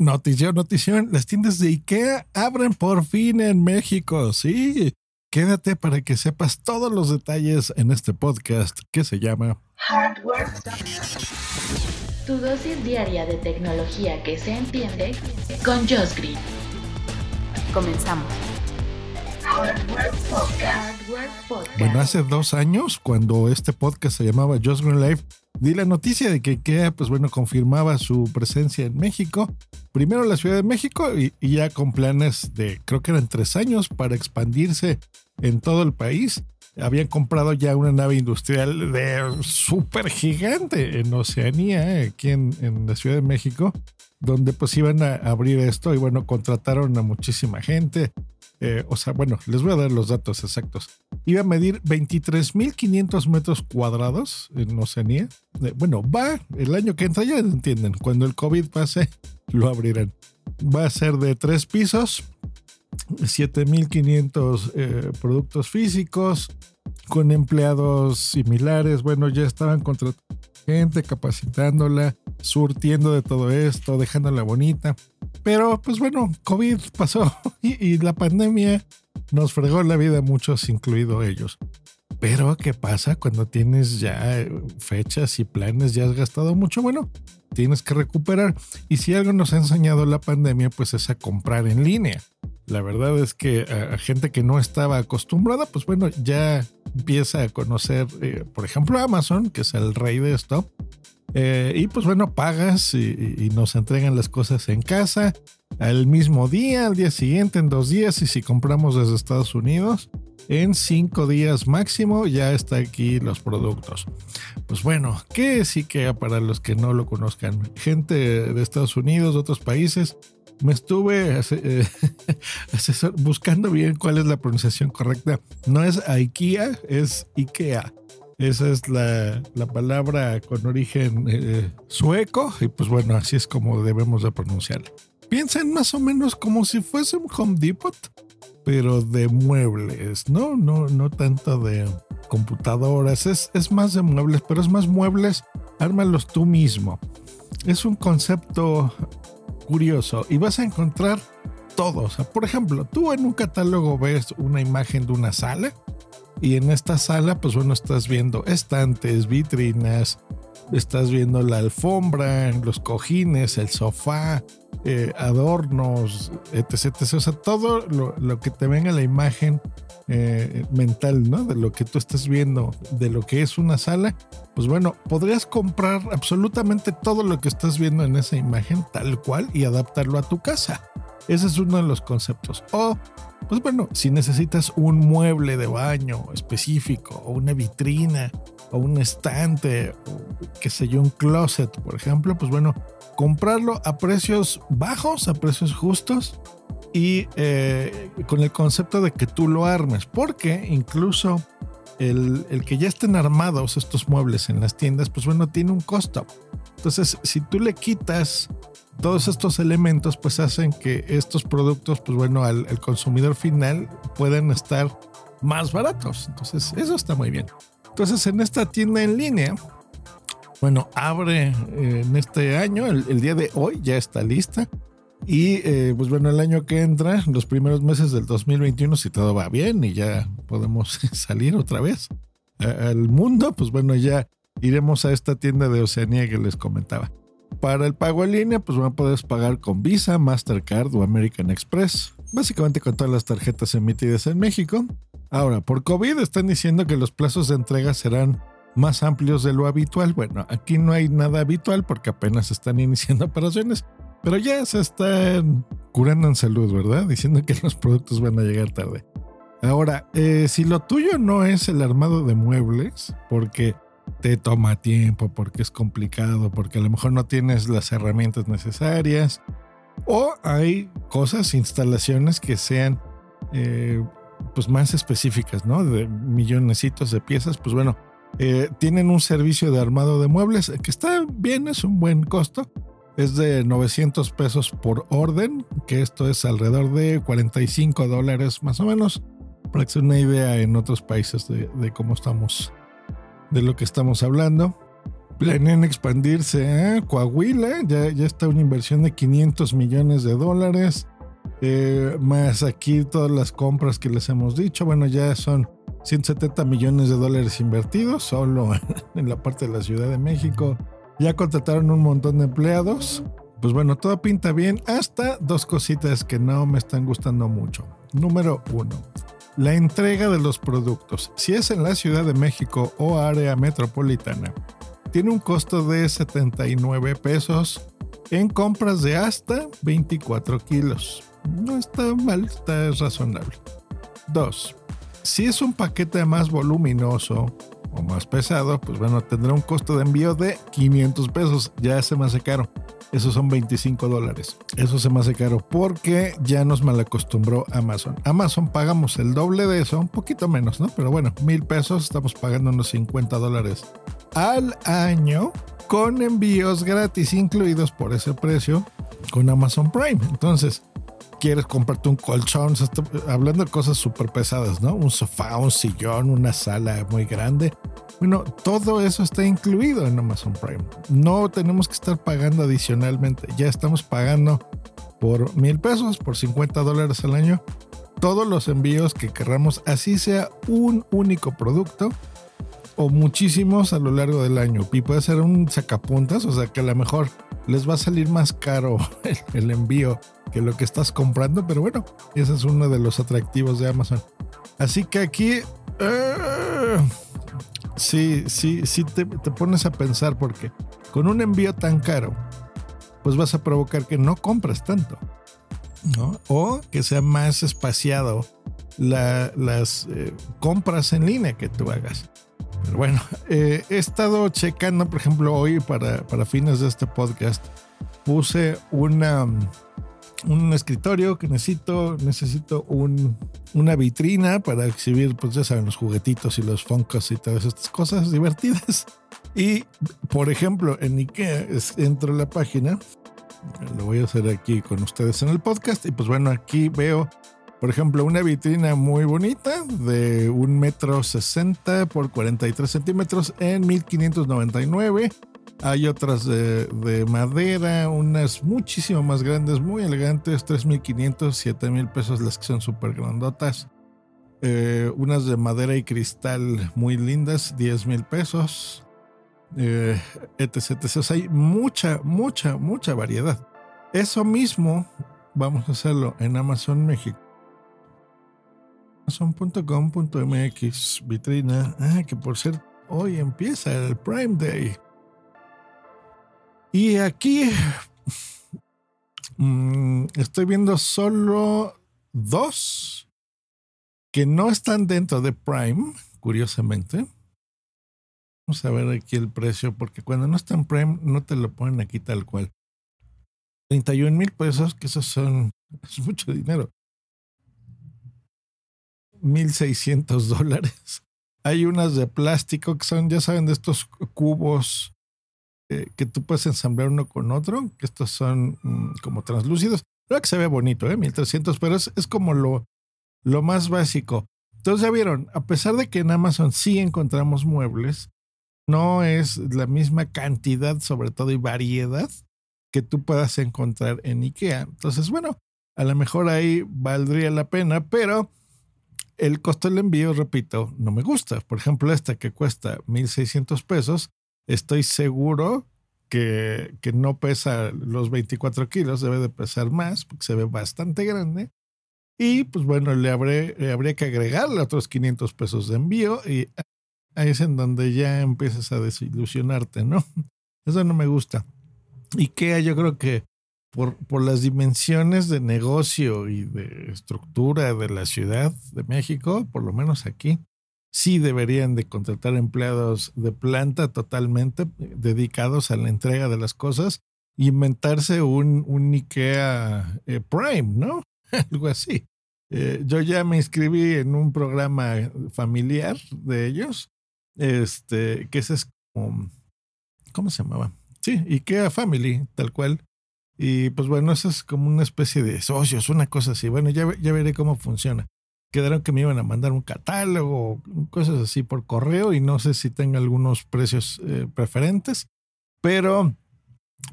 Notición, notición, las tiendas de IKEA abren por fin en México. Sí, quédate para que sepas todos los detalles en este podcast que se llama Hardware. Tu dosis diaria de tecnología que se entiende con Josh Green. Comenzamos. Bueno, hace dos años, cuando este podcast se llamaba Just Green Life, di la noticia de que IKEA, pues bueno, confirmaba su presencia en México. Primero la Ciudad de México y, ya con planes de, creo que eran tres años, para expandirse en todo el país. Habían comprado ya una nave industrial de súper gigante en Oceanía, aquí en, en la Ciudad de México, donde pues iban a abrir esto y bueno, contrataron a muchísima gente. Eh, o sea, bueno, les voy a dar los datos exactos. Iba a medir 23.500 metros cuadrados en Oceanía. Eh, bueno, va el año que entra, ya entienden, cuando el COVID pase, lo abrirán. Va a ser de tres pisos, 7.500 eh, productos físicos, con empleados similares. Bueno, ya estaban contratando gente, capacitándola, surtiendo de todo esto, dejándola bonita. Pero pues bueno, COVID pasó y, la pandemia nos fregó la vida a muchos, incluido ellos. Pero ¿qué pasa cuando tienes ya fechas y planes, ya has gastado mucho? Bueno, tienes que recuperar. Y si algo nos ha enseñado la pandemia, pues es a comprar en línea. La verdad es que a, gente que no estaba acostumbrada, pues bueno, ya empieza a conocer, eh, por ejemplo, Amazon, que es el rey de esto, eh, y pues bueno, pagas y, nos entregan las cosas en casa al mismo día, al día siguiente, en dos días. Y si compramos desde Estados Unidos, en cinco días máximo ya está aquí los productos. Pues bueno, ¿qué es IKEA para los que no lo conozcan? Gente de Estados Unidos, de otros países. Me estuve eh, buscando bien cuál es la pronunciación correcta. No es IKEA, es IKEA. Esa es la, palabra con origen eh, sueco y pues bueno, así es como debemos de pronunciarla. Piensen más o menos como si fuese un Home Depot, pero de muebles, ¿no? No, no tanto de computadoras, es, es más de muebles, pero es más muebles, ármalos tú mismo. Es un concepto curioso y vas a encontrar todo. por ejemplo, tú en un catálogo ves una imagen de una sala y en esta sala, pues bueno, estás viendo estantes, vitrinas, estás viendo la alfombra, los cojines, el sofá, eh, adornos, etc, O sea, todo lo, que te venga la imagen eh, mental, ¿no? De lo que tú estás viendo, de lo que es una sala, pues bueno, podrías comprar absolutamente todo lo que estás viendo en esa imagen tal cual y adaptarlo a tu casa. Ese es uno de los conceptos. O, pues bueno, si necesitas un mueble de baño específico, o una vitrina, o un estante, o qué sé yo, un closet, por ejemplo, pues bueno, comprarlo a precios bajos, a precios justos y eh, con el concepto de que tú lo armes, porque incluso el, el, que ya estén armados estos muebles en las tiendas, pues bueno, tiene un costo. Entonces, si tú le quitas todos estos elementos pues hacen que estos productos, pues bueno, al, consumidor final puedan estar más baratos. Entonces, eso está muy bien. Entonces, en esta tienda en línea, bueno, abre eh, en este año, el, día de hoy ya está lista. Y eh, pues bueno, el año que entra, los primeros meses del 2021, si todo va bien y ya podemos salir otra vez al mundo, pues bueno, ya iremos a esta tienda de Oceanía que les comentaba. Para el pago en línea, pues van a poder pagar con Visa, Mastercard o American Express, básicamente con todas las tarjetas emitidas en México. Ahora, por COVID están diciendo que los plazos de entrega serán más amplios de lo habitual. Bueno, aquí no hay nada habitual porque apenas están iniciando operaciones, pero ya se están curando en salud, ¿verdad? Diciendo que los productos van a llegar tarde. Ahora, eh, si lo tuyo no es el armado de muebles, porque te toma tiempo, porque es complicado, porque a lo mejor no tienes las herramientas necesarias. O hay cosas, instalaciones que sean eh, pues más específicas, ¿no? De millonesitos de piezas, pues bueno, eh, tienen un servicio de armado de muebles que está bien, es un buen costo. Es de 900 pesos por orden, que esto es alrededor de 45 dólares más o menos, para que se una idea en otros países de, cómo estamos de lo que estamos hablando. Planean expandirse a Coahuila, ya, ya está una inversión de 500 millones de dólares, eh, más aquí todas las compras que les hemos dicho, bueno, ya son 170 millones de dólares invertidos solo en la parte de la Ciudad de México. Ya contrataron un montón de empleados. Pues bueno, todo pinta bien, hasta dos cositas que no me están gustando mucho. Número uno, la entrega de los productos. Si es en la Ciudad de México o área metropolitana, tiene un costo de 79 pesos en compras de hasta 24 kilos. No está mal, está razonable. 2. Si es un paquete más voluminoso o más pesado, pues bueno, tendrá un costo de envío de 500 pesos. Ya se me hace caro. Esos son 25 dólares. Eso se me hace caro porque ya nos malacostumbró Amazon. Amazon pagamos el doble de eso, un poquito menos, ¿no? Pero bueno, mil pesos, estamos pagando unos 50 dólares al año con envíos gratis incluidos por ese precio con Amazon Prime. Entonces, quieres comprarte un colchón, hablando de cosas súper pesadas, ¿no? Un sofá, un sillón, una sala muy grande. Bueno, todo eso está incluido en Amazon Prime. No tenemos que estar pagando adicionalmente. Ya estamos pagando por mil pesos, por 50 dólares al año, todos los envíos que querramos, así sea un único producto o muchísimos a lo largo del año. Y puede ser un sacapuntas, o sea que a lo mejor les va a salir más caro el, envío que lo que estás comprando, pero bueno, ese es uno de los atractivos de Amazon. Así que aquí, uh, sí, sí, sí te, pones a pensar porque con un envío tan caro, pues vas a provocar que no compres tanto, ¿no? O que sea más espaciado las eh, compras en línea que tú hagas. Pero bueno, eh, he estado checando, por ejemplo, hoy para, para fines de este podcast, puse una, un escritorio que necesito, necesito un, una vitrina para exhibir, pues ya saben, los juguetitos y los foncos y todas estas cosas divertidas. Y, por ejemplo, en IKEA entro a la página, lo voy a hacer aquí con ustedes en el podcast, y pues bueno, aquí veo por ejemplo, una vitrina muy bonita de un metro sesenta por 43 centímetros en 1599. Hay otras de, madera, unas muchísimo más grandes, muy elegantes, 3.500, 7.000 pesos las que son súper grandotas. Eh, unas de madera y cristal muy lindas, 10.000 pesos. Eh, etc, etc. hay mucha, mucha, mucha variedad. Eso mismo vamos a hacerlo en Amazon México Amazon.com.mx, vitrina. Ah, que por ser hoy empieza el Prime Day. Y aquí mm, estoy viendo solo dos que no están dentro de Prime, curiosamente. Vamos a ver aquí el precio, porque cuando no está en Prime no te lo ponen aquí tal cual. 31 mil pesos, que esos son, es mucho dinero. 1.600 dólares. Hay unas de plástico que son, ya saben, de estos cubos eh, que tú puedes ensamblar uno con otro, estos son mm, como translúcidos. Creo que se ve bonito, ¿eh? 1300, pero es, es como lo, lo más básico. Entonces ya vieron, a pesar de que en Amazon sí encontramos muebles, no es la misma cantidad, sobre todo, y variedad que tú puedas encontrar en IKEA. Entonces, bueno, a lo mejor ahí valdría la pena, pero el costo del envío, repito, no me gusta. Por ejemplo, esta que cuesta 1.600 pesos, estoy seguro que, que, no pesa los 24 kilos, debe de pesar más porque se ve bastante grande. Y pues bueno, le, habré, habría que agregarle otros 500 pesos de envío y ahí es en donde ya empiezas a desilusionarte, ¿no? Eso no me gusta. Que yo creo que por, por las dimensiones de negocio y de estructura de la Ciudad de México, por lo menos aquí, sí deberían de contratar empleados de planta totalmente dedicados a la entrega de las cosas e inventarse un, un IKEA eh, Prime, ¿no? Algo así. Eh, yo ya me inscribí en un programa familiar de ellos, este, que ese es como, ¿cómo se llamaba? Sí, IKEA Family, tal cual. Y pues bueno, eso es como una especie de socios, una cosa así. Bueno, ya, ya veré cómo funciona. quedaron que me iban a mandar un catálogo, cosas así por correo y no sé si tenga algunos precios eh, preferentes, pero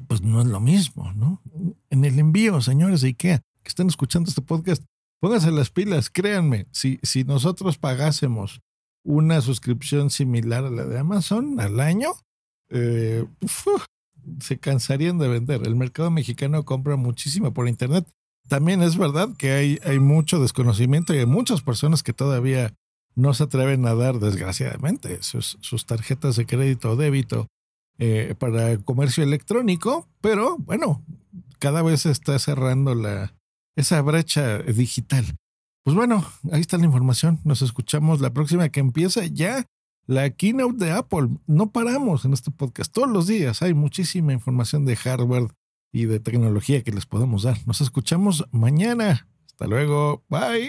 pues no es lo mismo, ¿no? En el envío, señores de IKEA, que están escuchando este podcast, pónganse las pilas, créanme, si, si nosotros pagásemos una suscripción similar a la de Amazon al año, eh, se cansarían de vender. El mercado mexicano compra muchísimo por Internet. También es verdad que hay, hay mucho desconocimiento y hay muchas personas que todavía no se atreven a dar, desgraciadamente, sus, sus tarjetas de crédito o débito eh, para comercio electrónico, pero bueno, cada vez se está cerrando la, esa brecha digital. Pues bueno, ahí está la información. Nos escuchamos la próxima que empieza ya la keynote de Apple. No paramos en este podcast. Todos los días hay muchísima información de hardware y de tecnología que les podemos dar. Nos escuchamos mañana. Hasta luego. Bye.